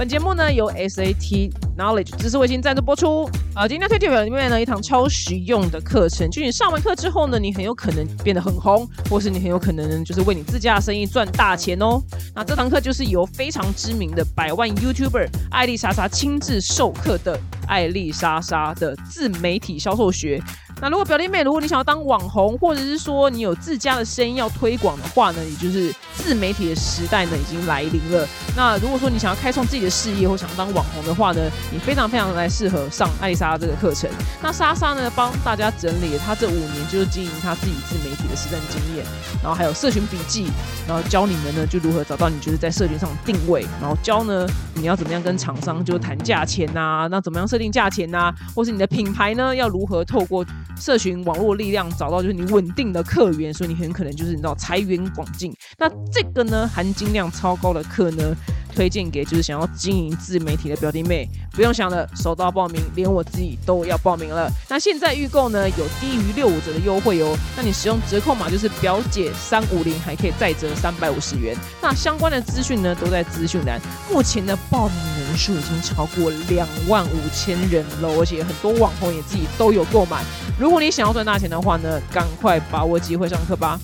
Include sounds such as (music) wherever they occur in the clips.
本节目呢由 SAT Knowledge 知识卫星赞助播出。啊，今天推荐表里面呢一堂超实用的课程，就你上完课之后呢，你很有可能变得很红，或是你很有可能就是为你自家的生意赚大钱哦。那这堂课就是由非常知名的百万 YouTuber 艾丽莎莎亲自授课的艾丽莎莎的自媒体销售学。那如果表弟妹，如果你想要当网红，或者是说你有自家的生意要推广的话呢，也就是自媒体的时代呢已经来临了。那如果说你想要开创自己的事业或想要当网红的话呢，你非常非常来适合上艾丽莎这个课程。那莎莎呢帮大家整理了她这五年就是经营她自己自媒体的实战经验，然后还有社群笔记，然后教你们呢就如何找到你就是在社群上定位，然后教呢你要怎么样跟厂商就谈价钱呐，那怎么样设定价钱呐，或是你的品牌呢要如何透过社群网络力量找到就是你稳定的客源，所以你很可能就是你知道财源广进。那这个呢含金量超高的课呢，推荐给就是想要经营自媒体的表弟妹，不用想了，手到报名，连我自己都要报名了。那现在预购呢有低于六五折的优惠哦，那你使用折扣码就是表姐三五零，还可以再折三百五十元。那相关的资讯呢都在资讯栏。目前的报名人数已经超过两万五千人了，而且很多网红也自己都有购买。如果你想要赚大钱的话呢，赶快把握机会上课吧。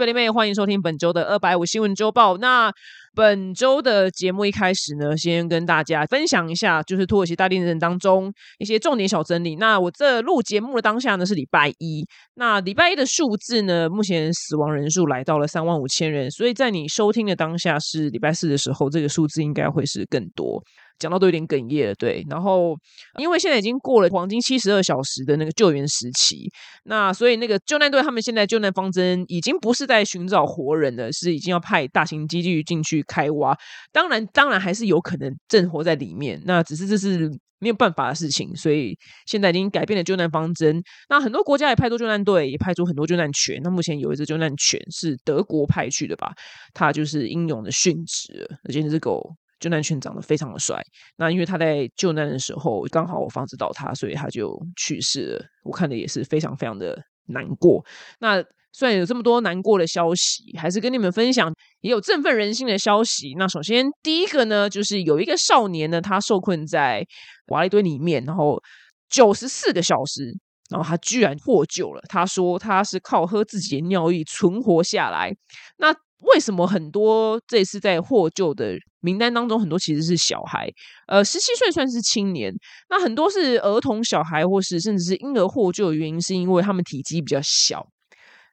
Hello，表弟妹，欢迎收听本周的二百五新闻周报。那本周的节目一开始呢，先跟大家分享一下，就是土耳其大地震当中一些重点小整理。那我这录节目的当下呢是礼拜一，那礼拜一的数字呢，目前死亡人数来到了三万五千人，所以在你收听的当下是礼拜四的时候，这个数字应该会是更多。讲到都有点哽咽了，对。然后，因为现在已经过了黄金七十二小时的那个救援时期，那所以那个救难队他们现在救难方针已经不是在寻找活人了，是已经要派大型机具进去开挖。当然，当然还是有可能正活在里面，那只是这是没有办法的事情。所以现在已经改变了救难方针。那很多国家也派出救难队，也派出很多救难犬。那目前有一只救难犬是德国派去的吧？它就是英勇的殉职，而且这只狗。救难犬长得非常的帅，那因为他在救难的时候刚好我房子倒塌，所以他就去世了。我看的也是非常非常的难过。那虽然有这么多难过的消息，还是跟你们分享也有振奋人心的消息。那首先第一个呢，就是有一个少年呢，他受困在瓦砾堆里面，然后九十四个小时，然后他居然获救了。他说他是靠喝自己的尿液存活下来。那为什么很多这次在获救的名单当中，很多其实是小孩？呃，十七岁算是青年，那很多是儿童、小孩，或是甚至是婴儿获救的原因，是因为他们体积比较小。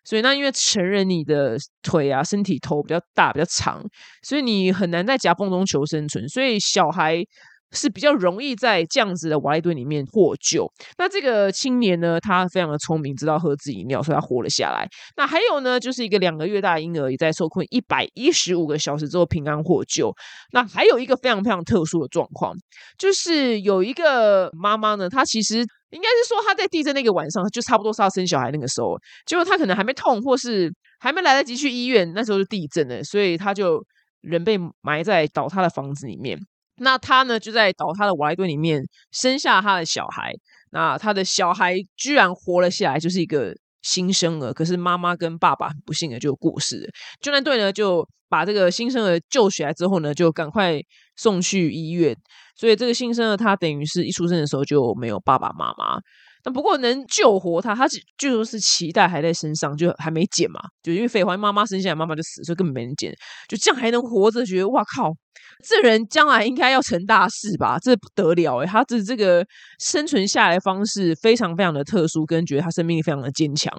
所以那因为成人你的腿啊、身体头比较大、比较长，所以你很难在夹缝中求生存。所以小孩。是比较容易在这样子的瓦砾堆里面获救。那这个青年呢，他非常的聪明，知道喝自己尿，所以他活了下来。那还有呢，就是一个两个月大的婴儿也在受困一百一十五个小时之后平安获救。那还有一个非常非常特殊的状况，就是有一个妈妈呢，她其实应该是说她在地震那个晚上，就差不多是要生小孩那个时候，结果她可能还没痛，或是还没来得及去医院，那时候就地震了，所以她就人被埋在倒塌的房子里面。那他呢，就在倒塌的瓦砾堆里面生下他的小孩。那他的小孩居然活了下来，就是一个新生儿。可是妈妈跟爸爸很不幸的就过世了。救难队呢就把这个新生儿救起来之后呢，就赶快送去医院。所以这个新生儿他等于是一出生的时候就没有爸爸妈妈。那不过能救活他，他就说是脐带还在身上，就还没剪嘛。就因为废话，妈妈生下来妈妈就死，所以根本没人剪。就这样还能活着，觉得哇靠！这人将来应该要成大事吧？这不得了诶他的这个生存下来方式非常非常的特殊，跟觉得他生命力非常的坚强。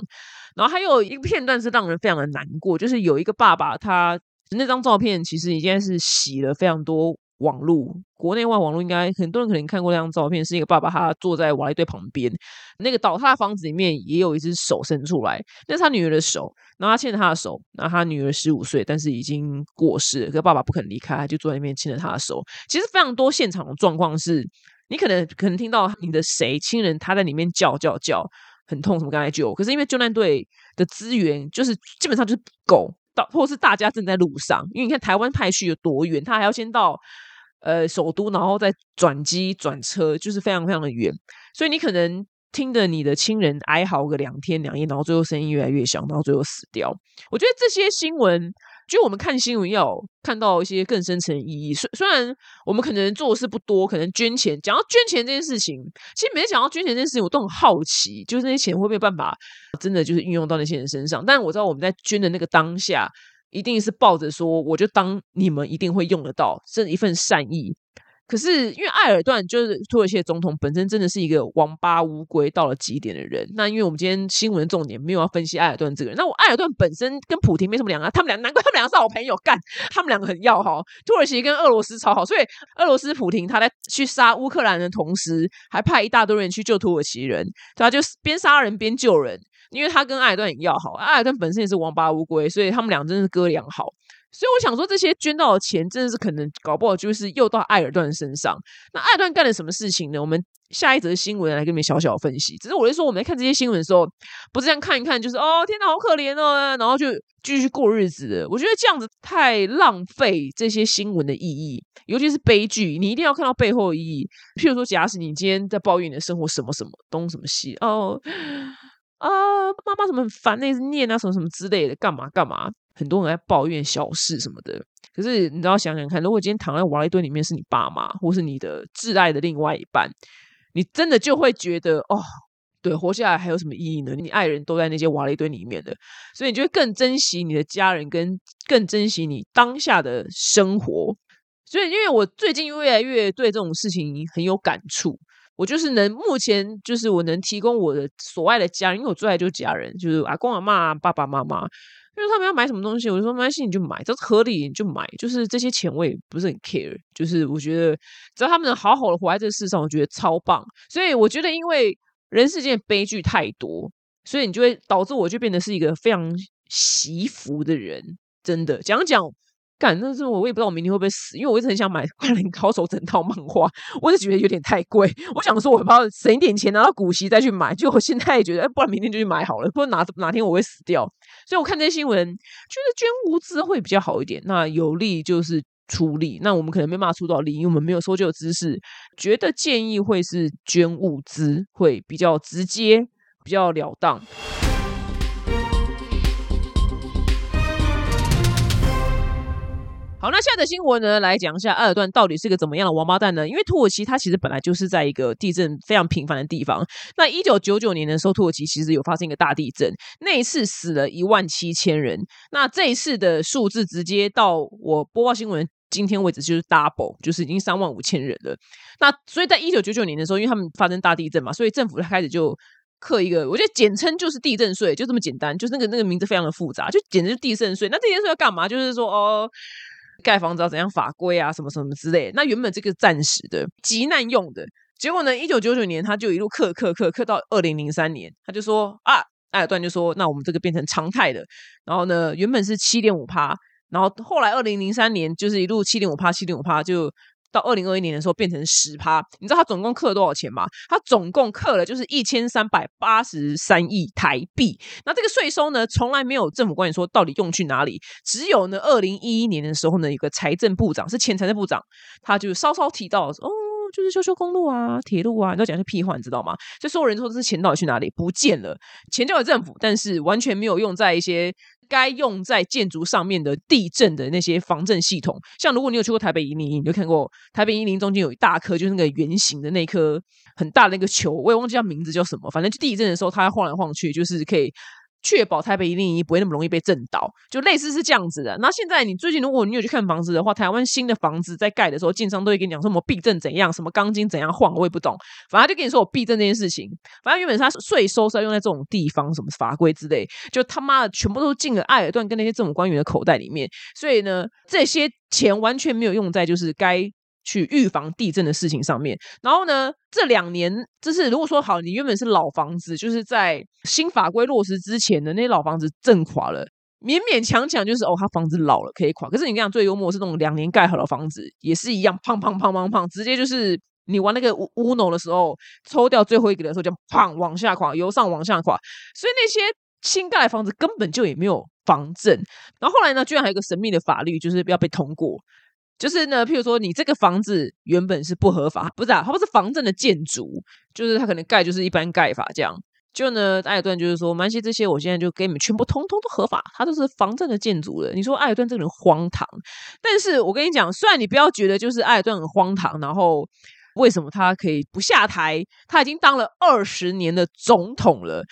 然后还有一个片段是让人非常的难过，就是有一个爸爸，他那张照片其实已经是洗了非常多。网络国内外网络应该很多人可能看过那张照片，是一个爸爸他坐在瓦砾堆旁边，那个倒塌的房子里面也有一只手伸出来，那是他女儿的手，然后他牵着他的手，然后他女儿十五岁，但是已经过世，可是爸爸不肯离开，就坐在那边牵着他的手。其实非常多现场的状况是，你可能可能听到你的谁亲人他在里面叫叫叫，很痛，什么刚才救，可是因为救难队的资源就是基本上就是不够。到，或是大家正在路上，因为你看台湾派去有多远，他还要先到呃首都，然后再转机转车，就是非常非常的远，所以你可能听着你的亲人哀嚎个两天两夜，然后最后声音越来越小，然后最后死掉。我觉得这些新闻。就我们看新闻要看到一些更深层意义。虽虽然我们可能做的事不多，可能捐钱。讲到捐钱这件事情，其实每次讲到捐钱这件事情，我都很好奇，就是那些钱会不会办法真的就是运用到那些人身上？但我知道我们在捐的那个当下，一定是抱着说，我就当你们一定会用得到，这一份善意。可是，因为埃尔段就是土耳其总统本身真的是一个王八乌龟到了极点的人。那因为我们今天新闻重点没有要分析埃尔段这个人，那我埃尔段本身跟普京没什么两样，他们俩难怪他们两个是好朋友，干他们两个很要好。土耳其跟俄罗斯超好，所以俄罗斯普廷他在去杀乌克兰的同时，还派一大堆人去救土耳其人，他就边杀人边救人，因为他跟艾尔顿很要好，艾尔顿本身也是王八乌龟，所以他们俩真的是哥俩好。所以我想说，这些捐到的钱真的是可能搞不好就是又到艾尔顿身上。那艾尔段干了什么事情呢？我们下一则新闻来跟你们小小分析。只是我是说，我们在看这些新闻的时候，不是这样看一看，就是哦，天哪，好可怜哦，然后就继续过日子。我觉得这样子太浪费这些新闻的意义，尤其是悲剧，你一定要看到背后的意义。譬如说，假使你今天在抱怨你的生活什么什么东什么西哦啊，妈妈怎么很烦，那是念啊什么什么之类的，干嘛干嘛。很多人在抱怨小事什么的，可是你都要想想看，如果今天躺在瓦砾堆里面是你爸妈，或是你的挚爱的另外一半，你真的就会觉得哦，对，活下来还有什么意义呢？你爱人都在那些瓦砾堆里面的，所以你就会更珍惜你的家人，跟更珍惜你当下的生活。所以，因为我最近越来越对这种事情很有感触，我就是能目前就是我能提供我的所爱的家人，因为我最爱就是家人，就是阿公阿妈、爸爸妈妈。就是他们要买什么东西，我就说没关系，你就买，这是合理你就买。就是这些钱我也不是很 care，就是我觉得只要他们能好好的活在这世上，我觉得超棒。所以我觉得，因为人世间悲剧太多，所以你就会导致我就变得是一个非常惜福的人。真的讲讲。干，但是我我也不知道我明天会不会死，因为我一直很想买《灌篮高手》整套漫画，我是觉得有点太贵。我想说，我不要省一点钱拿到股息再去买，就我现在也觉得，哎，不然明天就去买好了，不然哪哪天我会死掉。所以我看这些新闻，觉得捐物资会比较好一点。那有利就是出力，那我们可能没办法出到力，因为我们没有搜救知识，觉得建议会是捐物资会比较直接、比较了当。好，那下的新闻呢？来讲一下埃尔段到底是个怎么样的王八蛋呢？因为土耳其它其实本来就是在一个地震非常频繁的地方。那一九九九年的时候，土耳其其实有发生一个大地震，那一次死了一万七千人。那这一次的数字直接到我播报新闻今天为止就是 double，就是已经三万五千人了。那所以在一九九九年的时候，因为他们发生大地震嘛，所以政府开始就刻一个，我觉得简称就是地震税，就这么简单，就是那个那个名字非常的复杂，就简直是地震税。那这件事要干嘛？就是说哦。盖房子要怎样法规啊，什么什么之类。那原本这个暂时的急难用的，结果呢？一九九九年他就一路克克克克到二零零三年，他就说啊，艾尔顿就说，那我们这个变成常态的。然后呢，原本是七点五趴，然后后来二零零三年就是一路七点五趴，七点五趴就。到二零二一年的时候变成十趴，你知道他总共克了多少钱吗？他总共克了就是一千三百八十三亿台币。那这个税收呢，从来没有政府官员说到底用去哪里，只有呢二零一一年的时候呢，有个财政部长是前财政部长，他就稍稍提到哦，就是修修公路啊、铁路啊，你都讲些屁话，你知道吗？所以所有人说这些钱到底去哪里？不见了，钱交给政府，但是完全没有用在一些。该用在建筑上面的地震的那些防震系统，像如果你有去过台北一零一，你就看过台北一零中间有一大颗，就是那个圆形的那颗很大的那个球，我也忘记叫名字叫什么，反正就地震的时候它晃来晃去，就是可以。确保台北一零一不会那么容易被震倒，就类似是这样子的。那现在你最近如果你有去看房子的话，台湾新的房子在盖的时候，建商都会跟你讲什么避震怎样，什么钢筋怎样晃，我也不懂。反正就跟你说我避震这件事情。反正原本他税收是要用在这种地方，什么法规之类，就他妈的全部都进了埃尔段跟那些政府官员的口袋里面。所以呢，这些钱完全没有用在就是该。去预防地震的事情上面，然后呢，这两年就是如果说好，你原本是老房子，就是在新法规落实之前的那些老房子震垮了，勉勉强强就是哦，他房子老了可以垮。可是你讲最幽默是那种两年盖好的房子，也是一样，砰砰砰砰砰，直接就是你玩那个乌乌诺的时候，抽掉最后一个的时候就砰往下垮，由上往下垮。所以那些新盖的房子根本就也没有防震。然后后来呢，居然还有一个神秘的法律，就是要被通过。就是呢，譬如说，你这个房子原本是不合法，不是啊，它不是房证的建筑，就是它可能盖就是一般盖法这样。就呢，艾尔顿就是说，蛮些这些，我现在就给你们全部通通都合法，它都是房证的建筑了。你说艾尔顿这个人荒唐，但是我跟你讲，虽然你不要觉得就是艾尔顿很荒唐，然后为什么他可以不下台？他已经当了二十年的总统了。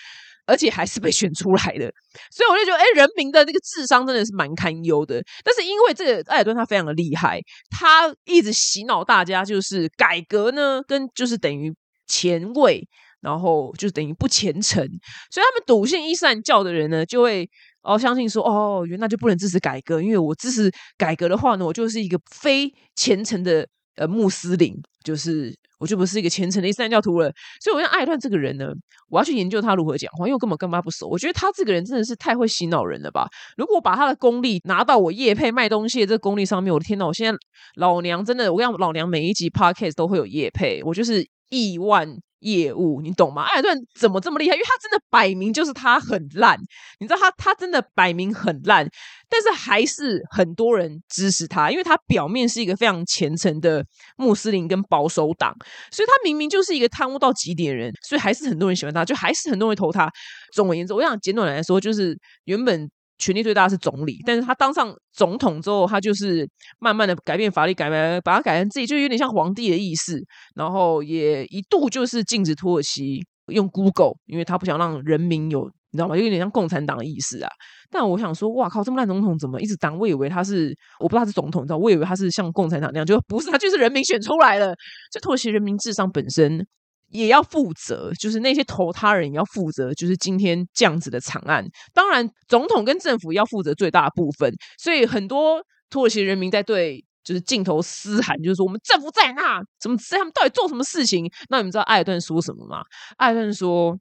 而且还是被选出来的，(laughs) 所以我就觉得，哎，人民的那个智商真的是蛮堪忧的。但是因为这个艾尔顿他非常的厉害，他一直洗脑大家，就是改革呢，跟就是等于前卫，然后就等于不虔诚。所以他们笃信伊斯兰教的人呢，就会哦相信说，哦，原来就不能支持改革，因为我支持改革的话呢，我就是一个非虔诚的呃穆斯林，就是。我就不是一个虔诚的伊斯兰教徒了，所以我要艾段这个人呢，我要去研究他如何讲话，因为我根本跟他不熟。我觉得他这个人真的是太会洗脑人了吧？如果把他的功力拿到我叶配卖东西的这个功力上面，我的天呐！我现在老娘真的，我跟老娘每一集 podcast 都会有叶配，我就是亿万。业务，你懂吗？艾尔顿怎么这么厉害？因为他真的摆明就是他很烂，你知道他他真的摆明很烂，但是还是很多人支持他，因为他表面是一个非常虔诚的穆斯林跟保守党，所以他明明就是一个贪污到极点的人，所以还是很多人喜欢他，就还是很多人投他。总而言之，我想简短来说，就是原本。权力最大是总理，但是他当上总统之后，他就是慢慢的改变法律，改变把它改成自己，就有点像皇帝的意思。然后也一度就是禁止土耳其用 Google，因为他不想让人民有，你知道吗？有点像共产党的意思啊。但我想说，哇靠，这么烂总统怎么一直当？我以为他是，我不知道他是总统，你知道？我以为他是像共产党那样，就不是，他就是人民选出来了。这土耳其人民智商本身。也要负责，就是那些投他人也要负责，就是今天这样子的惨案。当然，总统跟政府要负责最大部分。所以很多土耳其人民在对就是镜头嘶喊，就是说我们政府在那，怎么他们到底做什么事情？那你们知道艾尔顿说什么吗？艾尔顿说。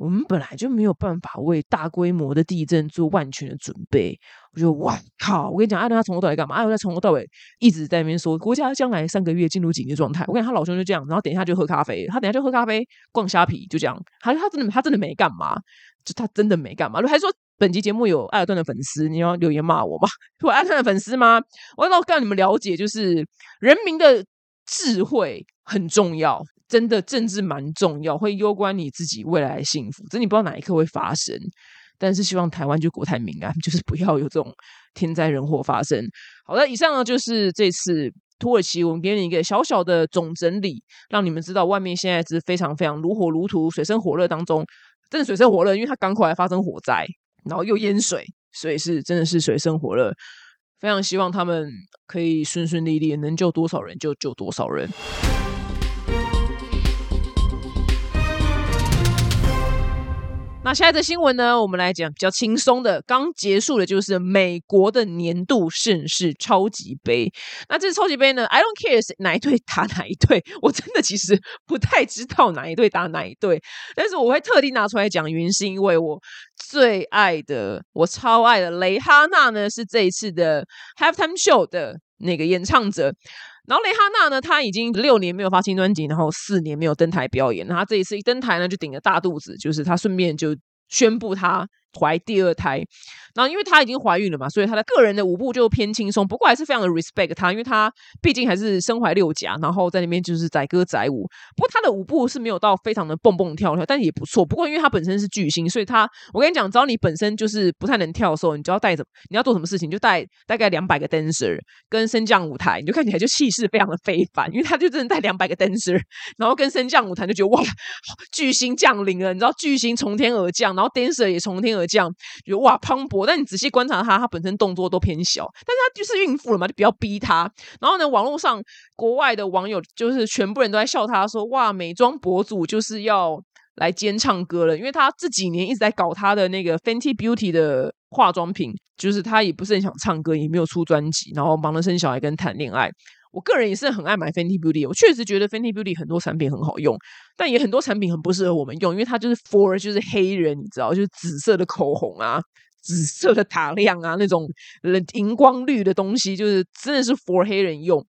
我们本来就没有办法为大规模的地震做万全的准备。我觉得，哇靠！我跟你讲，艾伦他从头到尾干嘛？艾伦从头到尾一直在那边说，国家将来三个月进入紧急状态。我跟，他老兄就这样，然后等一下就喝咖啡，他等一下就喝咖啡、逛虾皮，就这样。他他真的他真的没干嘛，就他真的没干嘛。还说本集节目有艾尔顿的粉丝，你要留言骂我吗？(laughs) 有艾尔顿的粉丝吗？我要让你们了解，就是人民的智慧很重要。真的政治蛮重要，会攸关你自己未来的幸福。这你不知道哪一刻会发生，但是希望台湾就国泰民安，(laughs) 就是不要有这种天灾人祸发生。好的，以上呢就是这次土耳其，我们给你一个小小的总整理，让你们知道外面现在是非常非常如火如荼、水深火热当中，真的水深火热，因为它港口还发生火灾，然后又淹水，所以是真的是水深火热。非常希望他们可以顺顺利利，能救多少人就救多少人。那下一则新闻呢？我们来讲比较轻松的。刚结束的就是美国的年度盛事超级杯。那这次超级杯呢？I don't care 是哪一队打哪一队，(laughs) 我真的其实不太知道哪一队打哪一队。但是我会特地拿出来讲，原因是因为我最爱的、我超爱的蕾哈娜呢，是这一次的 Halftime Show 的那个演唱者。然后蕾哈娜呢，她已经六年没有发新专辑，然后四年没有登台表演。那她这一次一登台呢，就顶着大肚子，就是她顺便就宣布她。怀第二胎，然后因为她已经怀孕了嘛，所以她的个人的舞步就偏轻松。不过还是非常的 respect 她，因为她毕竟还是身怀六甲，然后在那边就是载歌载舞。不过她的舞步是没有到非常的蹦蹦跳跳，但也不错。不过因为她本身是巨星，所以她我跟你讲，只要你本身就是不太能跳的时候，你就要带着你要做什么事情，就带大概两百个 dancer 跟升降舞台，你就看起来就气势非常的非凡。因为她就真的带两百个 dancer，然后跟升降舞台就觉得哇，巨星降临了，你知道巨星从天而降，然后 dancer 也从天而。这样觉得哇磅礴，但你仔细观察她，她本身动作都偏小，但是她就是孕妇了嘛，就不要逼她。然后呢，网络上国外的网友就是全部人都在笑她，说哇，美妆博主就是要来兼唱歌了，因为她这几年一直在搞她的那个 Fenty Beauty 的化妆品，就是她也不是很想唱歌，也没有出专辑，然后忙着生小孩跟谈恋爱。我个人也是很爱买 Fenty Beauty，我确实觉得 Fenty Beauty 很多产品很好用，但也很多产品很不适合我们用，因为它就是 for 就是黑人，你知道，就是紫色的口红啊，紫色的打亮啊，那种荧光绿的东西，就是真的是 for 黑人用。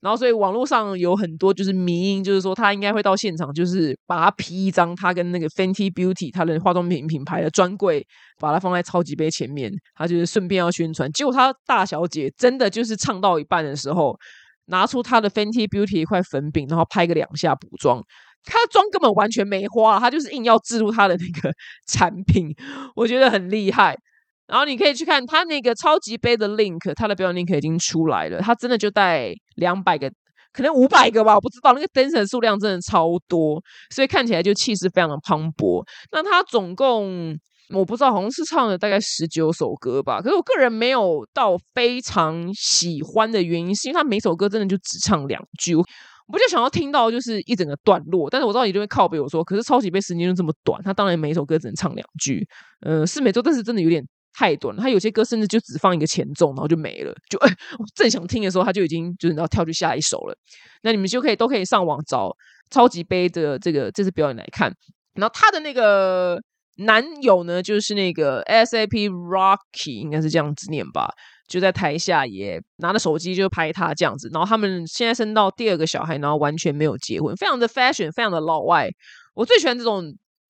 然后所以网络上有很多就是迷因，就是说他应该会到现场，就是把他 P 一张他跟那个 Fenty Beauty 他的化妆品品牌的专柜，把它放在超级杯前面，他就是顺便要宣传。结果他大小姐真的就是唱到一半的时候，拿出他的 Fenty Beauty 一块粉饼，然后拍个两下补妆。他妆根本完全没花，他就是硬要置入他的那个 (laughs) 产品，我觉得很厉害。然后你可以去看他那个超级杯的 link，他的表演 link 已经出来了。他真的就带两百个，可能五百个吧，我不知道。那个 dancer 数量真的超多，所以看起来就气势非常的磅礴。那他总共我不知道，好像是唱了大概十九首歌吧。可是我个人没有到非常喜欢的原因，是因为他每首歌真的就只唱两句。我不就想要听到就是一整个段落，但是我知道你就会靠背我说，可是超级杯时间就这么短，他当然每首歌只能唱两句。呃，是没错，但是真的有点。太短了，他有些歌甚至就只放一个前奏，然后就没了。就，(laughs) 我正想听的时候，他就已经就是要跳去下一首了。那你们就可以都可以上网找超级杯的这个这次表演来看。然后他的那个男友呢，就是那个 S A P Rocky，应该是这样子念吧，就在台下也拿着手机就拍他这样子。然后他们现在生到第二个小孩，然后完全没有结婚，非常的 fashion，非常的老外。我最喜欢这种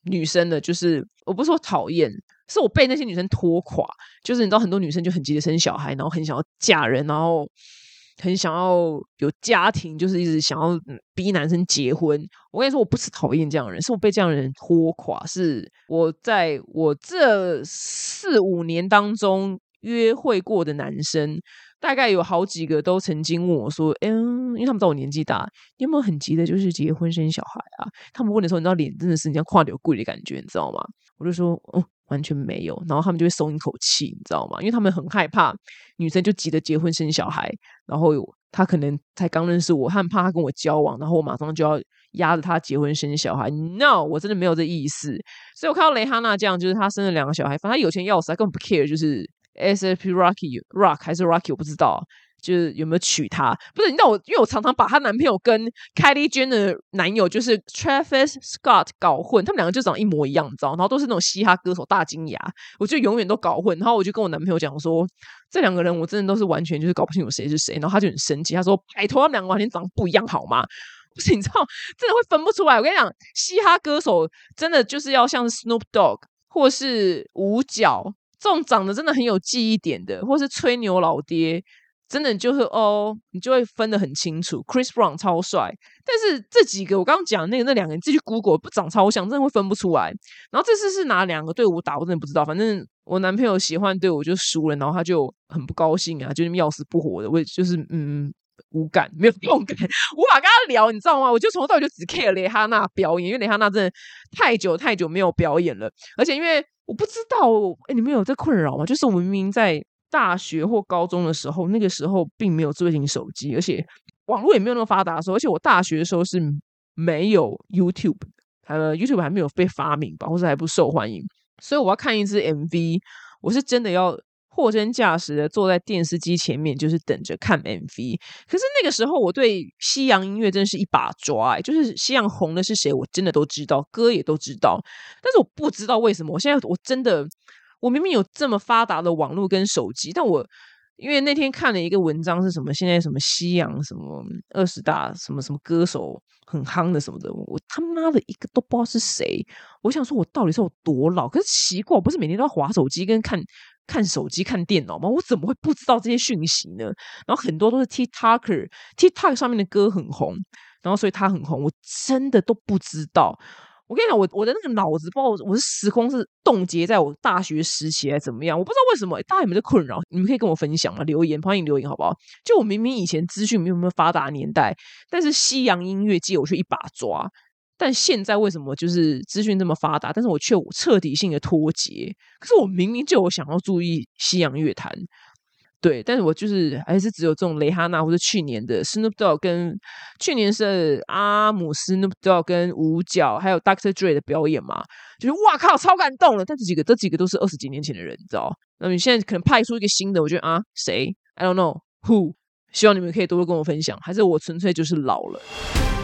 女生的，就是我不是说讨厌。是我被那些女生拖垮，就是你知道，很多女生就很急着生小孩，然后很想要嫁人，然后很想要有家庭，就是一直想要逼男生结婚。我跟你说，我不是讨厌这样的人，是我被这样的人拖垮。是我在我这四五年当中约会过的男生，大概有好几个都曾经问我说：“嗯，因为他们知道我年纪大，你有没有很急的，就是结婚生小孩啊？”他们问的时候，你知道脸真的是你像跨流贵的感觉，你知道吗？我就说：“哦。”完全没有，然后他们就会松一口气，你知道吗？因为他们很害怕女生就急着结婚生小孩，然后他可能才刚认识我，他很怕他跟我交往，然后我马上就要压着他结婚生小孩。No，我真的没有这意思。所以我看到蕾哈娜这样，就是她生了两个小孩，反正她有钱要死，她根本不 care，就是 S F P Rocky Rock 还是 Rocky，我不知道。就是有没有娶她？不是，你知道我，因为我常常把她男朋友跟 Kylie Jenner 男友就是 Travis Scott 搞混，他们两个就长一模一样，你知道？然后都是那种嘻哈歌手大金牙，我就永远都搞混。然后我就跟我男朋友讲说，这两个人我真的都是完全就是搞不清楚谁是谁。然后他就很生气，他说：“拜托，他们两个完全长不一样好吗？” (laughs) 不是，你知道，真的会分不出来。我跟你讲，嘻哈歌手真的就是要像 Snoop Dogg 或是五角这种长得真的很有记忆点的，或是吹牛老爹。真的就是哦，你就会分得很清楚。Chris Brown 超帅，但是这几个我刚刚讲那个那两个人自己 Google 不长超像，真的会分不出来。然后这次是哪两个队伍打，我真的不知道。反正我男朋友喜欢队伍就输了，然后他就很不高兴啊，就是要死不活的。我就是嗯无感，没有动感，(laughs) 无法跟他聊，你知道吗？我就从头到尾就只 care 雷哈娜表演，因为雷哈娜真的太久太久没有表演了，而且因为我不知道，哎，你们有这困扰吗？就是我们明明在。大学或高中的时候，那个时候并没有智慧型手机，而且网络也没有那么发达的时候，而且我大学的时候是没有 YouTube，呃，YouTube 还没有被发明吧，或者还不受欢迎，所以我要看一支 MV，我是真的要货真价实的坐在电视机前面，就是等着看 MV。可是那个时候我对西洋音乐真是一把抓，就是西洋红的是谁，我真的都知道，歌也都知道，但是我不知道为什么，我现在我真的。我明明有这么发达的网络跟手机，但我因为那天看了一个文章，是什么？现在什么西洋什么二十大什么什么歌手很夯的什么的，我他妈的一个都不知道是谁。我想说，我到底是有多老？可是奇怪，我不是每天都要划手机跟看看手机、看电脑吗？我怎么会不知道这些讯息呢？然后很多都是 TikTok，TikTok 上面的歌很红，然后所以他很红，我真的都不知道。我跟你讲，我我的那个脑子，包括我是时空是冻结在我大学时期，还是怎么样？我不知道为什么，大家有没有困扰？你们可以跟我分享吗？留言，欢迎留言，好不好？就我明明以前资讯没有那么发达年代，但是西洋音乐界我却一把抓。但现在为什么就是资讯这么发达，但是我却彻底性的脱节？可是我明明就有想要注意西洋乐坛。对，但是我就是还是只有这种蕾哈娜或者去年的 Snoop Dogg 跟去年是阿姆斯 Snoop Dogg 跟五角还有 Dr. Dre 的表演嘛，就是哇靠，超感动了。但这几个这几个都是二十几年前的人，你知道？那你现在可能派出一个新的，我觉得啊，谁？I don't know who。希望你们可以多多跟我分享，还是我纯粹就是老了。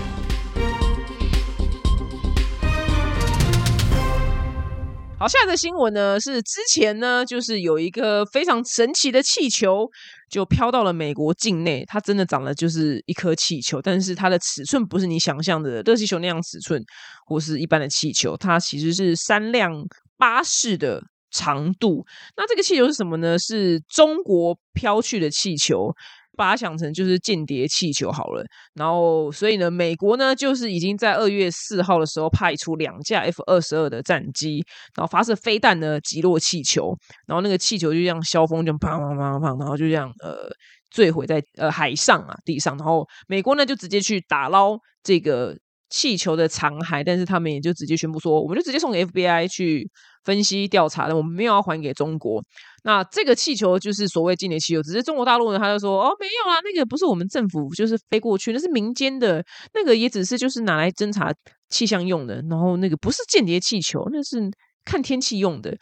好，下一个新闻呢是之前呢，就是有一个非常神奇的气球，就飘到了美国境内。它真的长得就是一颗气球，但是它的尺寸不是你想象的热气球那样尺寸，或是一般的气球，它其实是三辆巴士的长度。那这个气球是什么呢？是中国飘去的气球。把它想成就是间谍气球好了，然后所以呢，美国呢就是已经在二月四号的时候派出两架 F 二十二的战机，然后发射飞弹呢击落气球，然后那个气球就这样消风，就砰砰砰砰，然后就这样呃坠毁在呃海上啊地上，然后美国呢就直接去打捞这个。气球的残骸，但是他们也就直接宣布说，我们就直接送给 FBI 去分析调查的，我们没有要还给中国。那这个气球就是所谓间谍气球，只是中国大陆呢，他就说哦，没有啊，那个不是我们政府就是飞过去，那是民间的，那个也只是就是拿来侦查气象用的，然后那个不是间谍气球，那是看天气用的。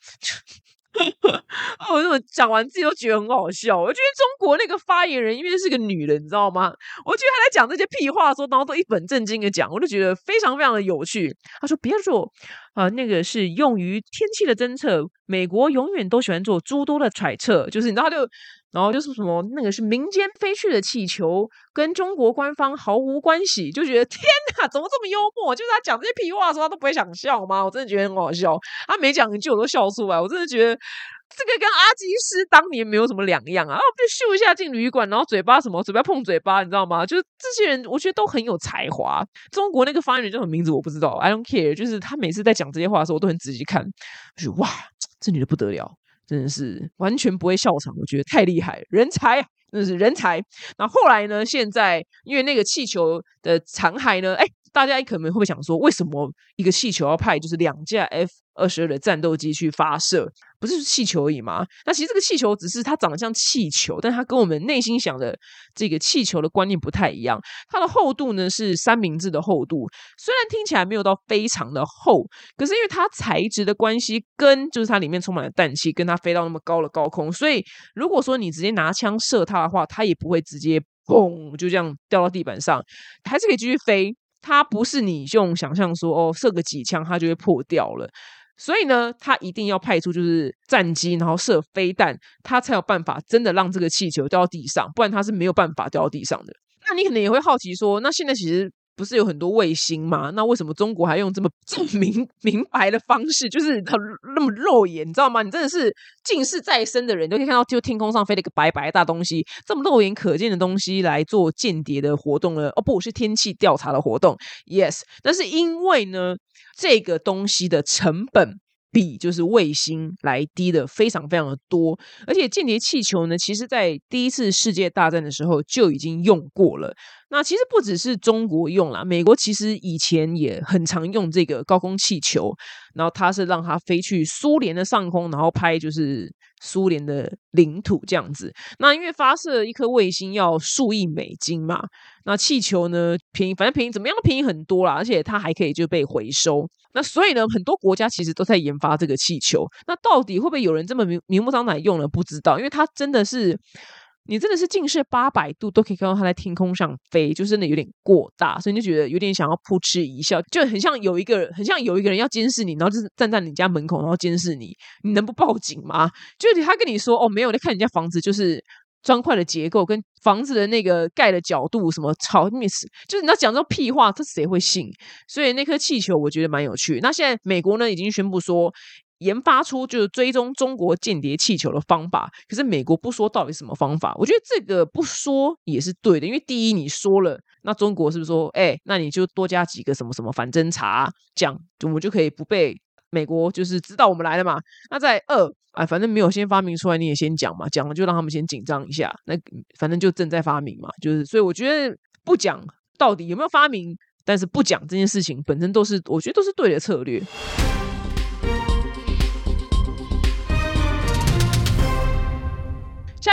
(laughs) 我怎么讲完自己都觉得很好笑？我觉得中国那个发言人因为是个女人，你知道吗？我觉得她在讲这些屁话的时候，然后都一本正经的讲，我就觉得非常非常的有趣。她说：“别说啊，那个是用于天气的侦测，美国永远都喜欢做诸多的揣测，就是你知道，他就。”然后就是什么那个是民间飞去的气球，跟中国官方毫无关系，就觉得天哪，怎么这么幽默？就是他讲这些屁话的时候，他都不会想笑吗？我真的觉得很好笑。他每讲一句我都笑出来，我真的觉得这个跟阿基师当年没有什么两样啊！就秀一下进旅馆，然后嘴巴什么嘴巴碰嘴巴，你知道吗？就是这些人，我觉得都很有才华。中国那个发言人叫什么名字我不知道，I don't care。就是他每次在讲这些话的时候，我都很仔细看，就哇，这女的不得了。真的是完全不会笑场，我觉得太厉害，人才，真的是人才。那后来呢？现在因为那个气球的残骸呢，哎，大家可能会想说，为什么一个气球要派就是两架 F？二十二的战斗机去发射，不是气球而已吗？那其实这个气球只是它长得像气球，但它跟我们内心想的这个气球的观念不太一样。它的厚度呢是三明治的厚度，虽然听起来没有到非常的厚，可是因为它材质的关系，跟就是它里面充满了氮气，跟它飞到那么高的高空，所以如果说你直接拿枪射它的话，它也不会直接砰就这样掉到地板上，还是可以继续飞。它不是你用想象说哦射个几枪它就会破掉了。所以呢，它一定要派出就是战机，然后射飞弹，它才有办法真的让这个气球掉到地上，不然它是没有办法掉到地上的。那你可能也会好奇说，那现在其实不是有很多卫星吗？那为什么中国还用这么这么明 (laughs) 明白的方式，就是它那么肉眼，你知道吗？你真的是近视再深的人都可以看到，就天空上飞了一个白白大东西，这么肉眼可见的东西来做间谍的活动了？哦，不是天气调查的活动，yes，但是因为呢。这个东西的成本比就是卫星来低的非常非常的多，而且间谍气球呢，其实在第一次世界大战的时候就已经用过了。那其实不只是中国用啦，美国其实以前也很常用这个高空气球，然后它是让它飞去苏联的上空，然后拍就是苏联的领土这样子。那因为发射一颗卫星要数亿美金嘛，那气球呢便宜，反正便宜怎么样都便宜很多啦，而且它还可以就被回收。那所以呢，很多国家其实都在研发这个气球。那到底会不会有人这么明明目张胆用呢？不知道，因为它真的是。你真的是近视八百度都可以看到它在天空上飞，就真的有点过大，所以你就觉得有点想要扑哧一笑，就很像有一个很像有一个人要监视你，然后就是站在你家门口，然后监视你，你能不报警吗？就是他跟你说哦，没有，你看人家房子就是砖块的结构跟房子的那个盖的角度什么超 miss，就是你要讲这种屁话，他谁会信？所以那颗气球我觉得蛮有趣。那现在美国呢已经宣布说。研发出就是追踪中国间谍气球的方法，可是美国不说到底什么方法。我觉得这个不说也是对的，因为第一你说了，那中国是不是说，哎，那你就多加几个什么什么反侦查，这样我们就可以不被美国就是知道我们来了嘛？那在二，哎，反正没有先发明出来，你也先讲嘛，讲了就让他们先紧张一下。那反正就正在发明嘛，就是所以我觉得不讲到底有没有发明，但是不讲这件事情本身都是我觉得都是对的策略。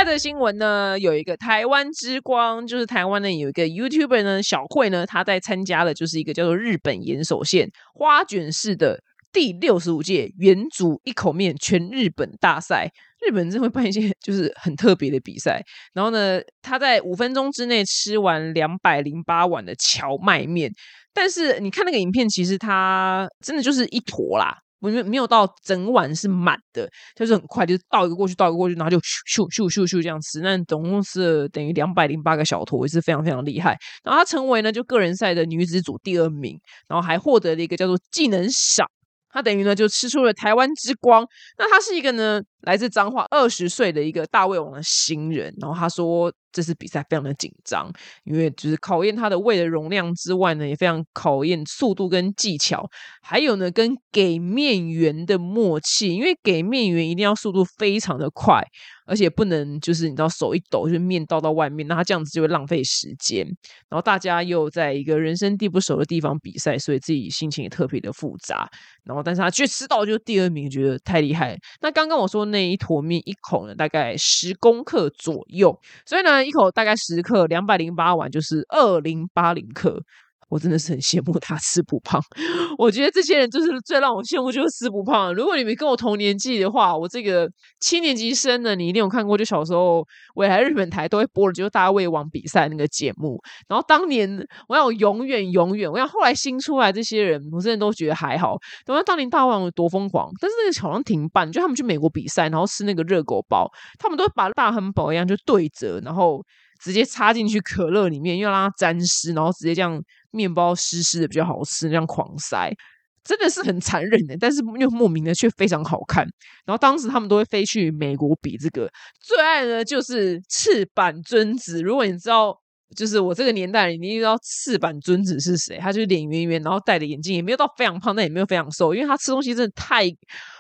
下的新闻呢，有一个台湾之光，就是台湾呢有一个 YouTuber 呢小慧呢，她在参加了就是一个叫做日本岩手县花卷市的第六十五届原祖一口面全日本大赛。日本真会办一些就是很特别的比赛。然后呢，他在五分钟之内吃完两百零八碗的荞麦面，但是你看那个影片，其实它真的就是一坨啦。没没没有到整碗是满的，就是很快，就是倒一个过去，倒一个过去，然后就咻咻咻咻咻这样吃。那总共是等于两百零八个小坨，也是非常非常厉害。然后她成为呢就个人赛的女子组第二名，然后还获得了一个叫做技能赏。她等于呢就吃出了台湾之光。那她是一个呢来自彰化二十岁的一个大胃王的新人。然后他说。这次比赛非常的紧张，因为就是考验他的胃的容量之外呢，也非常考验速度跟技巧，还有呢跟给面员的默契，因为给面员一定要速度非常的快，而且不能就是你知道手一抖就是面倒到外面，那他这样子就会浪费时间。然后大家又在一个人生地不熟的地方比赛，所以自己心情也特别的复杂。然后但是他却吃到就第二名，觉得太厉害。那刚刚我说那一坨面一口呢，大概十公克左右，所以呢。一口大概十克，两百零八碗就是二零八零克。我真的是很羡慕他吃不胖。我觉得这些人就是最让我羡慕，就是吃不胖。如果你们跟我同年纪的话，我这个七年级生的，你一定有看过，就小时候未来日本台都会播的，就是大胃王比赛那个节目。然后当年我想永远永远，我想后来新出来这些人，我真的都觉得还好。等到当年大胃王有多疯狂，但是那个好像停办，就他们去美国比赛，然后吃那个热狗包，他们都把大汉堡一样就对折，然后。直接插进去可乐里面，又让它沾湿，然后直接这样面包湿湿的比较好吃，那样狂塞，真的是很残忍的，但是又莫名的却非常好看。然后当时他们都会飞去美国比这个，最爱的就是赤坂尊子。如果你知道，就是我这个年代，你知道赤坂尊子是谁？他就是脸圆圆，然后戴着眼镜，也没有到非常胖，但也没有非常瘦，因为他吃东西真的太……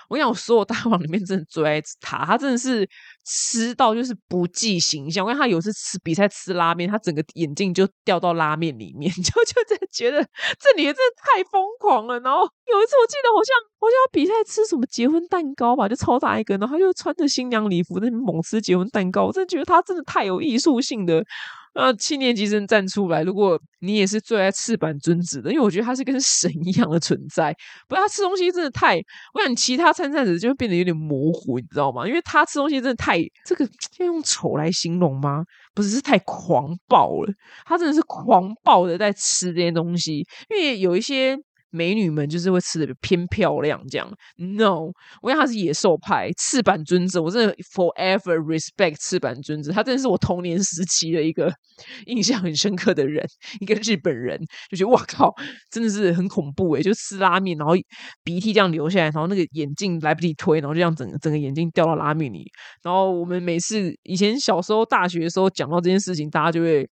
我想我所有大王里面真的最爱他，他真的是。吃到就是不计形象，因为他有一次吃比赛吃拉面，他整个眼镜就掉到拉面里面，(laughs) 就就在觉得这女的真的太疯狂了。然后有一次我记得好像好像比赛吃什么结婚蛋糕吧，就超大一个，然后他就穿着新娘礼服在猛吃结婚蛋糕，我真的觉得他真的太有艺术性的。那，七年级生站出来，如果你也是最爱赤坂尊子的，因为我觉得他是跟神一样的存在。不，他吃东西真的太……我想其他参赛者就会变得有点模糊，你知道吗？因为他吃东西真的太……这个 (tsk) 要用丑来形容吗？不是，是太狂暴了。他真的是狂暴的在吃这些东西，因为有一些。美女们就是会吃的偏漂亮，这样。No，我讲他是野兽派，赤坂尊子，我真的 forever respect 赤坂尊子，他真的是我童年时期的一个 (laughs) 印象很深刻的人，一个日本人，就觉得哇靠，真的是很恐怖诶，就吃拉面，然后鼻涕这样流下来，然后那个眼镜来不及推，然后就这样整个整个眼镜掉到拉面里，然后我们每次以前小时候大学的时候讲到这件事情，大家就会。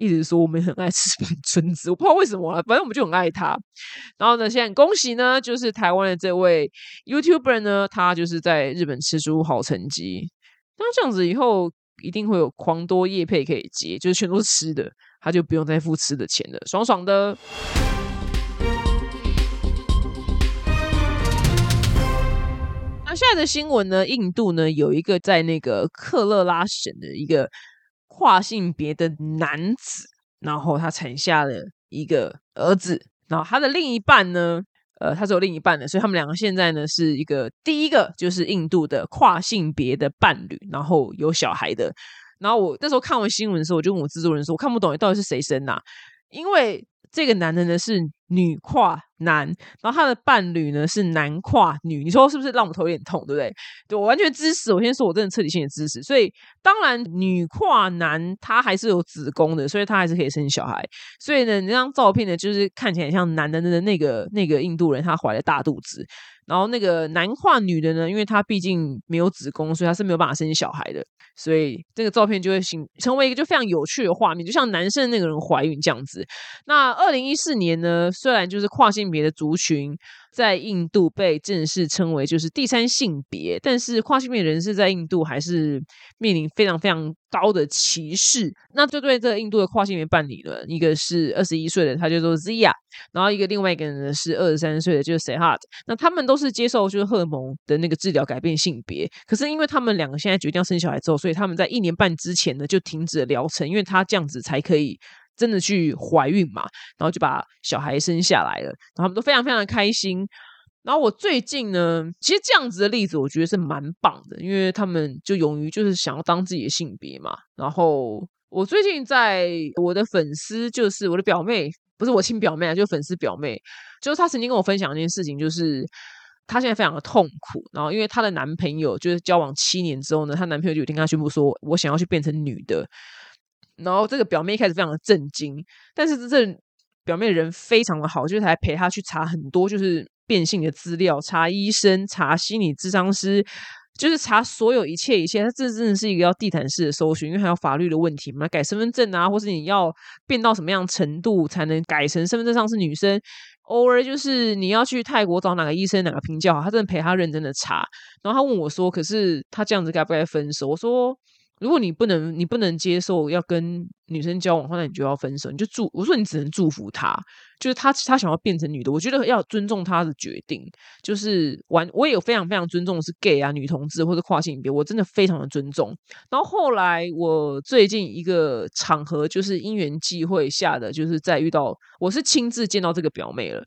一直说我们很爱吃本村子，我不知道为什么，反正我们就很爱他。然后呢，现在恭喜呢，就是台湾的这位 YouTuber 呢，他就是在日本吃出好成绩。那这样子以后一定会有狂多叶配可以接，就是全都是吃的，他就不用再付吃的钱了，爽爽的。那现在的新闻呢，印度呢有一个在那个克勒拉省的一个。跨性别的男子，然后他产下了一个儿子，然后他的另一半呢，呃，他是有另一半的，所以他们两个现在呢是一个第一个就是印度的跨性别的伴侣，然后有小孩的。然后我那时候看完新闻的时候，我就问我制作人说：“我看不懂，到底是谁生呐？”因为这个男人呢是女跨男，然后他的伴侣呢是男跨女，你说是不是让我头有点痛，对不对？对我完全支持，我先说我真的彻底性的支持。所以当然女跨男他还是有子宫的，所以他还是可以生小孩。所以呢，那张照片呢就是看起来像男的的那个那个印度人，他怀了大肚子。然后那个男化女的呢，因为他毕竟没有子宫，所以他是没有办法生小孩的。所以这个照片就会形成为一个就非常有趣的画面，就像男生那个人怀孕这样子。那二零一四年呢，虽然就是跨性别的族群。在印度被正式称为就是第三性别，但是跨性别人士在印度还是面临非常非常高的歧视。那就对这印度的跨性别伴侣了，一个是二十一岁的，他叫做 Zia，然后一个另外一个人呢是二十三岁的，就是 Sehat。那他们都是接受就是荷尔蒙的那个治疗改变性别，可是因为他们两个现在决定要生小孩之后，所以他们在一年半之前呢就停止了疗程，因为他这样子才可以。真的去怀孕嘛，然后就把小孩生下来了，然后他们都非常非常的开心。然后我最近呢，其实这样子的例子我觉得是蛮棒的，因为他们就勇于就是想要当自己的性别嘛。然后我最近在我的粉丝，就是我的表妹，不是我亲表妹啊，就粉丝表妹，就是她曾经跟我分享一件事情，就是。她现在非常的痛苦。然后因为她的男朋友就是交往七年之后呢，她男朋友就有天跟她宣布说：“我想要去变成女的。”然后这个表妹一开始非常的震惊，但是这表妹人非常的好，就是还陪她去查很多就是变性的资料，查医生，查心理咨商师。就是查所有一切一切，他这真的是一个要地毯式的搜寻，因为还有法律的问题嘛，改身份证啊，或是你要变到什么样程度才能改成身份证上是女生？偶尔就是你要去泰国找哪个医生哪个评价好，他真的陪他认真的查，然后他问我说：“可是他这样子该不该分手？”我说。如果你不能，你不能接受要跟女生交往的话，那你就要分手。你就祝我说你只能祝福他，就是他他想要变成女的，我觉得要尊重他的决定。就是完，我也有非常非常尊重的是 gay 啊女同志或者跨性别，我真的非常的尊重。然后后来我最近一个场合，就是因缘际会下的，就是在遇到我是亲自见到这个表妹了。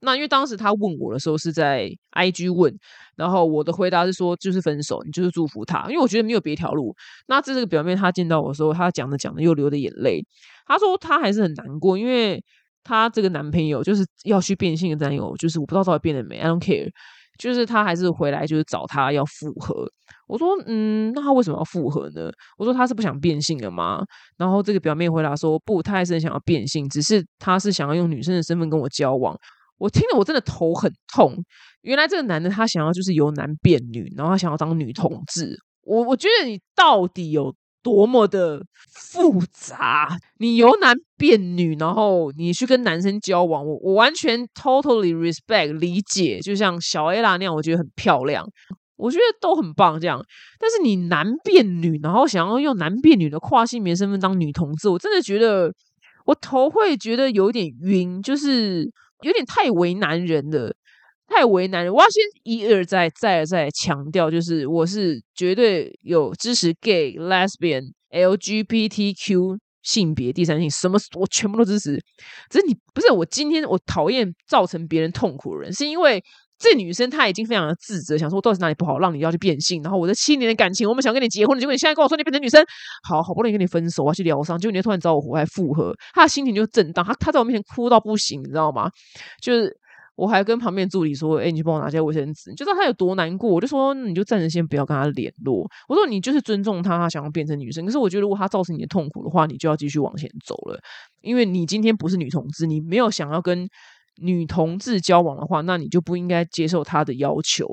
那因为当时他问我的时候是在 IG 问，然后我的回答是说就是分手，你就是祝福他，因为我觉得没有别条路。那这个表面他见到我的时候，他讲着讲着又流着眼泪，他说他还是很难过，因为他这个男朋友就是要去变性的男友，就是我不知道到底变了没，I don't care，就是他还是回来就是找他要复合。我说嗯，那他为什么要复合呢？我说他是不想变性了吗？然后这个表面回答说不，他还是很想要变性，只是他是想要用女生的身份跟我交往。我听了，我真的头很痛。原来这个男的他想要就是由男变女，然后他想要当女同志。我我觉得你到底有多么的复杂？你由男变女，然后你去跟男生交往，我我完全 totally respect 理解。就像小 A 啦那样，我觉得很漂亮，我觉得都很棒。这样，但是你男变女，然后想要用男变女的跨性别身份当女同志，我真的觉得我头会觉得有点晕，就是。有点太为难人了，太为难人。我要先一而再、再而再强调，就是我是绝对有支持 gay、lesbian、LGBTQ 性别、第三性，什么我全部都支持。只是你不是我今天我讨厌造成别人痛苦的人，是因为。这女生她已经非常的自责，想说到底是哪里不好，让你要去变性。然后我这七年的感情，我们想跟你结婚，结果你现在跟我说你变成女生，好好不容易跟你分手，我要去疗伤，结果你突然找我回来复合，她的心情就震荡，她她在我面前哭到不行，你知道吗？就是我还跟旁边助理说，哎，你去帮我拿些卫生纸，你就知道她有多难过。我就说，你就暂时先不要跟她联络。我说你就是尊重她，她想要变成女生。可是我觉得如果她造成你的痛苦的话，你就要继续往前走了，因为你今天不是女同志，你没有想要跟。女同志交往的话，那你就不应该接受他的要求。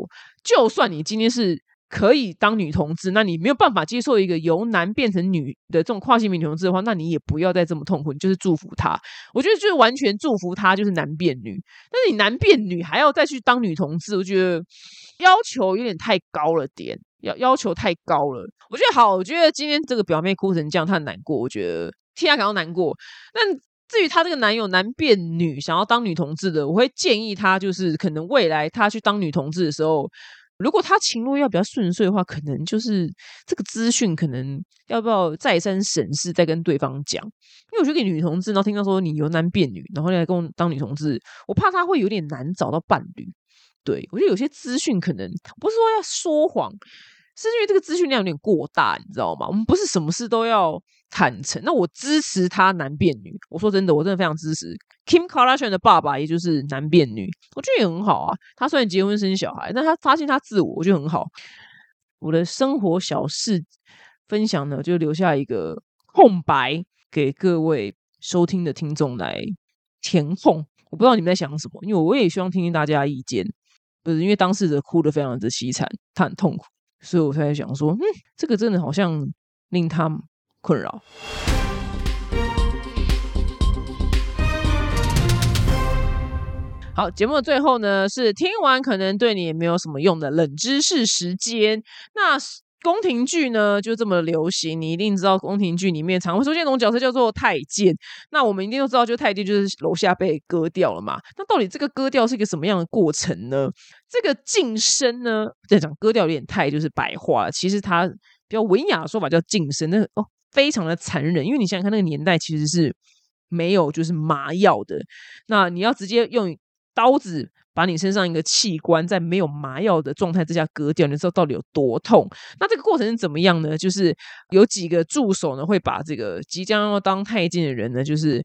就算你今天是可以当女同志，那你没有办法接受一个由男变成女的这种跨性别女同志的话，那你也不要再这么痛苦。你就是祝福他，我觉得就是完全祝福他，就是男变女。但是你男变女还要再去当女同志，我觉得要求有点太高了点，要要求太高了。我觉得好，我觉得今天这个表妹哭成这样，她很难过。我觉得替她感到难过，但。至于她这个男友男变女，想要当女同志的，我会建议她，就是可能未来她去当女同志的时候，如果她情路要比较顺遂的话，可能就是这个资讯可能要不要再三审视，再跟对方讲。因为我觉得女同志，然后听到说你由男变女，然后来跟我当女同志，我怕她会有点难找到伴侣。对我觉得有些资讯可能不是说要说谎。是因为这个资讯量有点过大，你知道吗？我们不是什么事都要坦诚。那我支持他男变女，我说真的，我真的非常支持。Kim Kardashian 的爸爸也就是男变女，我觉得也很好啊。他虽然结婚生小孩，但他发现他自我，我觉得很好。我的生活小事分享呢，就留下一个空白给各位收听的听众来填空。我不知道你们在想什么，因为我也希望听听大家意见。不是因为当事者哭得非常的凄惨，他很痛苦。所以我才在想说，嗯，这个真的好像令他困扰。好，节目的最后呢，是听完可能对你也没有什么用的冷知识时间。那。宫廷剧呢就这么流行，你一定知道宫廷剧里面常会出现一种角色叫做太监。那我们一定都知道，就太监就是楼下被割掉了嘛。那到底这个割掉是一个什么样的过程呢？这个晋升呢，在讲割掉有点太就是白话，其实它比较文雅的说法叫晋升。那哦，非常的残忍，因为你想想看，那个年代其实是没有就是麻药的，那你要直接用刀子。把你身上一个器官在没有麻药的状态之下割掉，你知道到底有多痛？那这个过程是怎么样呢？就是有几个助手呢，会把这个即将要当太监的人呢，就是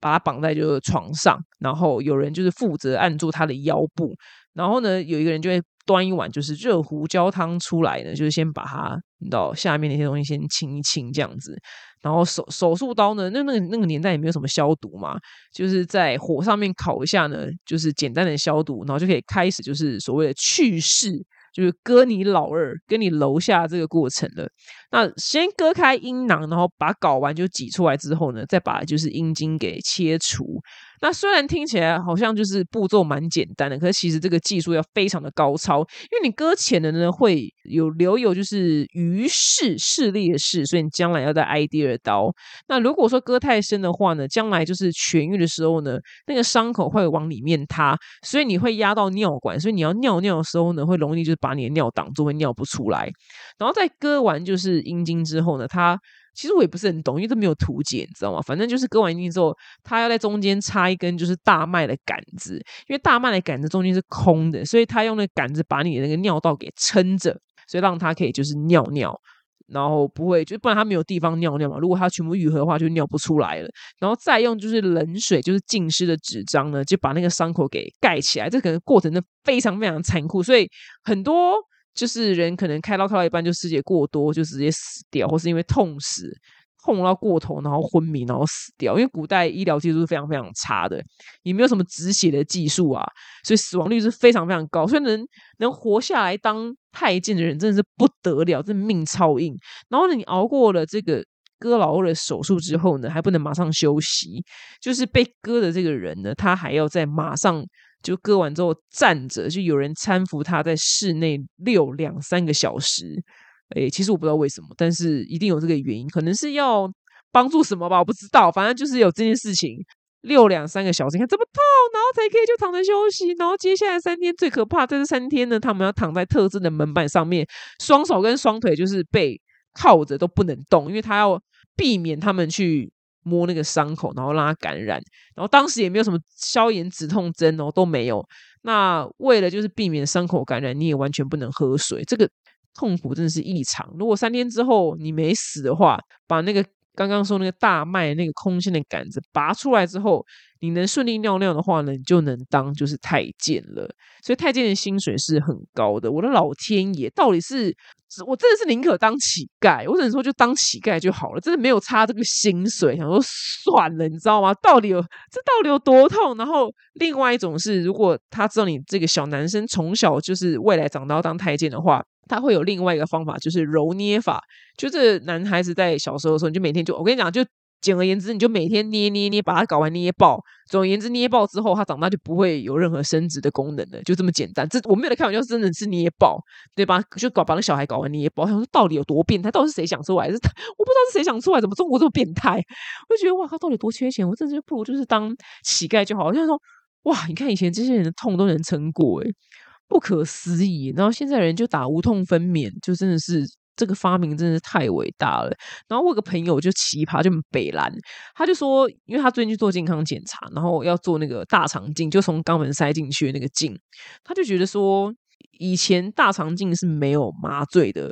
把他绑在就是床上，然后有人就是负责按住他的腰部，然后呢，有一个人就会端一碗就是热胡椒汤出来呢，就是先把它你知道下面那些东西先清一清这样子。然后手手术刀呢，那那个那个年代也没有什么消毒嘛，就是在火上面烤一下呢，就是简单的消毒，然后就可以开始就是所谓的去世。就是割你老二，跟你楼下这个过程了。那先割开阴囊，然后把睾丸就挤出来之后呢，再把就是阴茎给切除。那虽然听起来好像就是步骤蛮简单的，可是其实这个技术要非常的高超，因为你割浅的呢会有留有就是余势势力的势，所以你将来要再挨第二刀。那如果说割太深的话呢，将来就是痊愈的时候呢，那个伤口会往里面塌，所以你会压到尿管，所以你要尿尿的时候呢，会容易就是把你的尿挡住，会尿不出来。然后在割完就是阴茎之后呢，它。其实我也不是很懂，因为都没有图解，你知道吗？反正就是割完阴茎之后，他要在中间插一根就是大麦的杆子，因为大麦的杆子中间是空的，所以他用那杆子把你的那个尿道给撑着，所以让他可以就是尿尿，然后不会就不然他没有地方尿尿嘛。如果他全部愈合的话，就尿不出来了。然后再用就是冷水，就是浸湿的纸张呢，就把那个伤口给盖起来。这可能过程呢非常非常残酷，所以很多。就是人可能开刀开到一半就失血过多，就直接死掉，或是因为痛死，痛到过头，然后昏迷，然后死掉。因为古代医疗技术是非常非常差的，也没有什么止血的技术啊，所以死亡率是非常非常高。所以能能活下来当太监的人真的是不得了，这命超硬。然后呢，你熬过了这个割老二的手术之后呢，还不能马上休息，就是被割的这个人呢，他还要在马上。就割完之后站着，就有人搀扶他在室内溜两三个小时。哎，其实我不知道为什么，但是一定有这个原因，可能是要帮助什么吧，我不知道。反正就是有这件事情，溜两三个小时，你看这么痛，然后才可以就躺着休息。然后接下来三天最可怕，在这三天呢，他们要躺在特制的门板上面，双手跟双腿就是被靠着都不能动，因为他要避免他们去。摸那个伤口，然后让它感染，然后当时也没有什么消炎止痛针哦，都没有。那为了就是避免伤口感染，你也完全不能喝水，这个痛苦真的是异常。如果三天之后你没死的话，把那个刚刚说那个大麦那个空心的杆子拔出来之后，你能顺利尿尿的话呢，你就能当就是太监了。所以太监的薪水是很高的。我的老天爷，到底是？我真的是宁可当乞丐，我只能说就当乞丐就好了，真的没有差这个薪水。想说算了，你知道吗？到底有这到底有多痛？然后另外一种是，如果他知道你这个小男生从小就是未来长大当太监的话，他会有另外一个方法，就是揉捏法。就是男孩子在小时候的时候，你就每天就我跟你讲就。简而言之，你就每天捏捏捏，把它搞完捏爆。总而言之，捏爆之后，它长大就不会有任何生殖的功能了，就这么简单。这我没有在开玩笑，真的是捏爆，对吧？就搞把那小孩搞完捏爆。想说到底有多变态？到底是谁想出来？是 (laughs) 我不知道是谁想出来，怎么中国这么变态？我就觉得哇靠，到底多缺钱？我真的不如就是当乞丐就好。就是说哇，你看以前这些人的痛都能撑过，诶不可思议。然后现在人就打无痛分娩，就真的是。这个发明真的是太伟大了。然后我有个朋友就奇葩，就北兰，他就说，因为他最近去做健康检查，然后要做那个大肠镜，就从肛门塞进去那个镜，他就觉得说，以前大肠镜是没有麻醉的，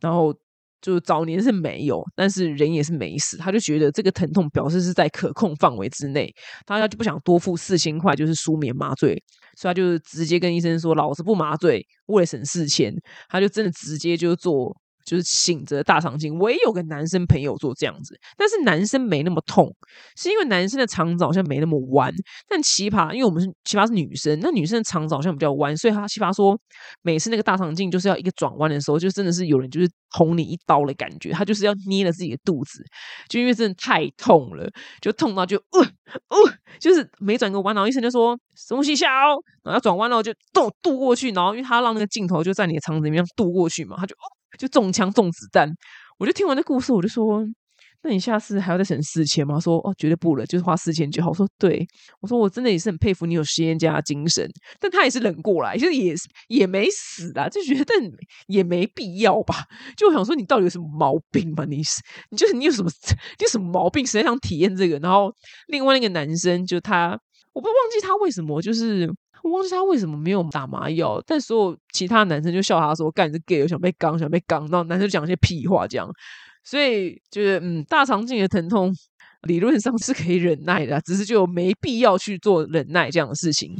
然后就早年是没有，但是人也是没死，他就觉得这个疼痛表示是在可控范围之内，大家就不想多付四千块，就是舒眠麻醉，所以他就直接跟医生说，老子不麻醉，为了省四千，他就真的直接就做。就是醒着大肠镜，我也有个男生朋友做这样子，但是男生没那么痛，是因为男生的肠子好像没那么弯。但奇葩，因为我们是奇葩是女生，那女生的肠子好像比较弯，所以他奇葩说，每次那个大肠镜就是要一个转弯的时候，就真的是有人就是捅你一刀的感觉，他就是要捏了自己的肚子，就因为真的太痛了，就痛到就呃呃，就是没转个弯，然后医生就说深吸一下哦，然后要转弯了就渡渡过去，然后因为他让那个镜头就在你的肠子里面渡过去嘛，他就哦。就中枪中子弹，我就听完这故事，我就说：“那你下次还要再省四千吗？”说：“哦，绝对不了，就是花四千就好。”我说：“对，我说我真的也是很佩服你有实验家精神。”但他也是忍过来，其实也也没死啊，就觉得 (laughs) 也没必要吧。就想说你到底有什么毛病吧？你是你就是你有什么 (laughs) 你有什么毛病？谁想体验这个？然后另外那个男生就他，我不忘记他为什么就是。我忘记他为什么没有打麻药，但所有其他男生就笑他说：“干你是 gay，想被刚，想被刚。”然后男生讲一些屁话，这样。所以就是嗯，大肠镜的疼痛理论上是可以忍耐的，只是就没必要去做忍耐这样的事情。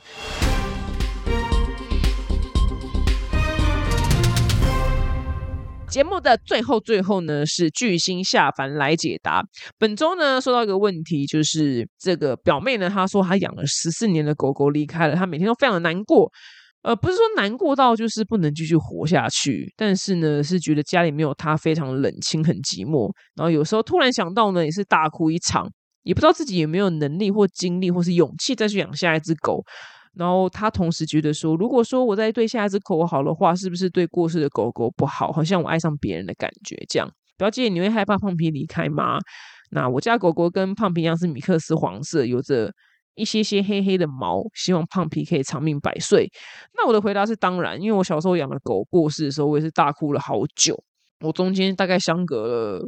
节目的最后最后呢，是巨星下凡来解答。本周呢，说到一个问题，就是这个表妹呢，她说她养了十四年的狗狗离开了，她每天都非常的难过。呃，不是说难过到就是不能继续活下去，但是呢，是觉得家里没有她非常冷清，很寂寞。然后有时候突然想到呢，也是大哭一场，也不知道自己有没有能力或精力或是勇气再去养下一只狗。然后他同时觉得说，如果说我在对下一只狗好的话，是不是对过世的狗狗不好？好像我爱上别人的感觉这样。表姐，你会害怕胖皮离开吗？那我家狗狗跟胖皮一样是米克斯黄色，有着一些些黑黑的毛，希望胖皮可以长命百岁。那我的回答是当然，因为我小时候养的狗过世的时候，我也是大哭了好久。我中间大概相隔了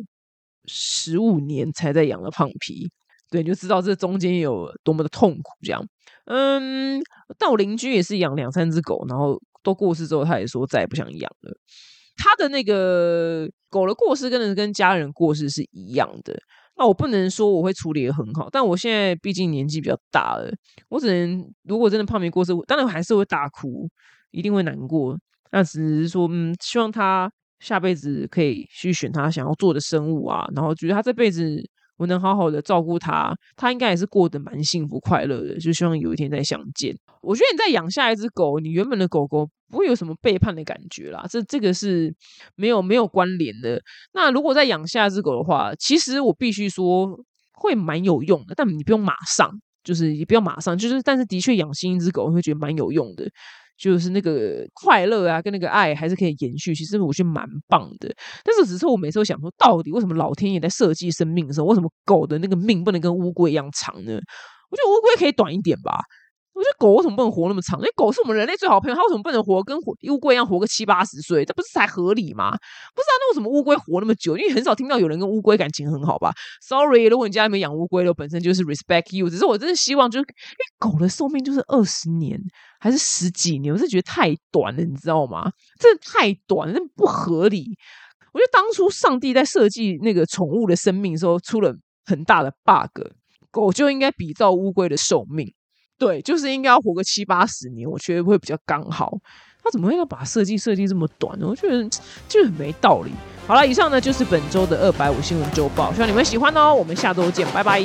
十五年才在养了胖皮。对，你就知道这中间有多么的痛苦，这样。嗯，但我邻居也是养两三只狗，然后都过世之后，他也说再也不想养了。他的那个狗的过世，跟跟家人过世是一样的。那我不能说我会处理的很好，但我现在毕竟年纪比较大了，我只能如果真的胖没过世，当然还是会大哭，一定会难过。那只是说，嗯，希望他下辈子可以去选他想要做的生物啊，然后觉得他这辈子。我能好好的照顾它，它应该也是过得蛮幸福快乐的。就希望有一天再相见。我觉得你在养下一只狗，你原本的狗狗不会有什么背叛的感觉啦，这这个是没有没有关联的。那如果再养下一只狗的话，其实我必须说会蛮有用的，但你不用马上，就是也不要马上，就是但是的确养新一只狗会觉得蛮有用的。就是那个快乐啊，跟那个爱还是可以延续，其实我觉得蛮棒的。但是只是我每次都想说，到底为什么老天爷在设计生命的时候，为什么狗的那个命不能跟乌龟一样长呢？我觉得乌龟可以短一点吧。我觉得狗为什么不能活那么长？因为狗是我们人类最好的朋友，它为什么不能活跟乌龟一样活个七八十岁？这不是才合理吗？不是啊，那为什么乌龟活那么久？因为很少听到有人跟乌龟感情很好吧？Sorry，如果你家里面养乌龟的，本身就是 respect you。只是我真的希望，就是因为狗的寿命就是二十年还是十几年，我是觉得太短了，你知道吗？真的太短，了，不合理。我觉得当初上帝在设计那个宠物的生命的时候，出了很大的 bug。狗就应该比照乌龟的寿命。对，就是应该要活个七八十年，我觉得会比较刚好。他怎么会要把设计设计这么短呢？我觉得就很没道理。好了，以上呢就是本周的二百五新闻周报，希望你们喜欢哦。我们下周见，拜拜。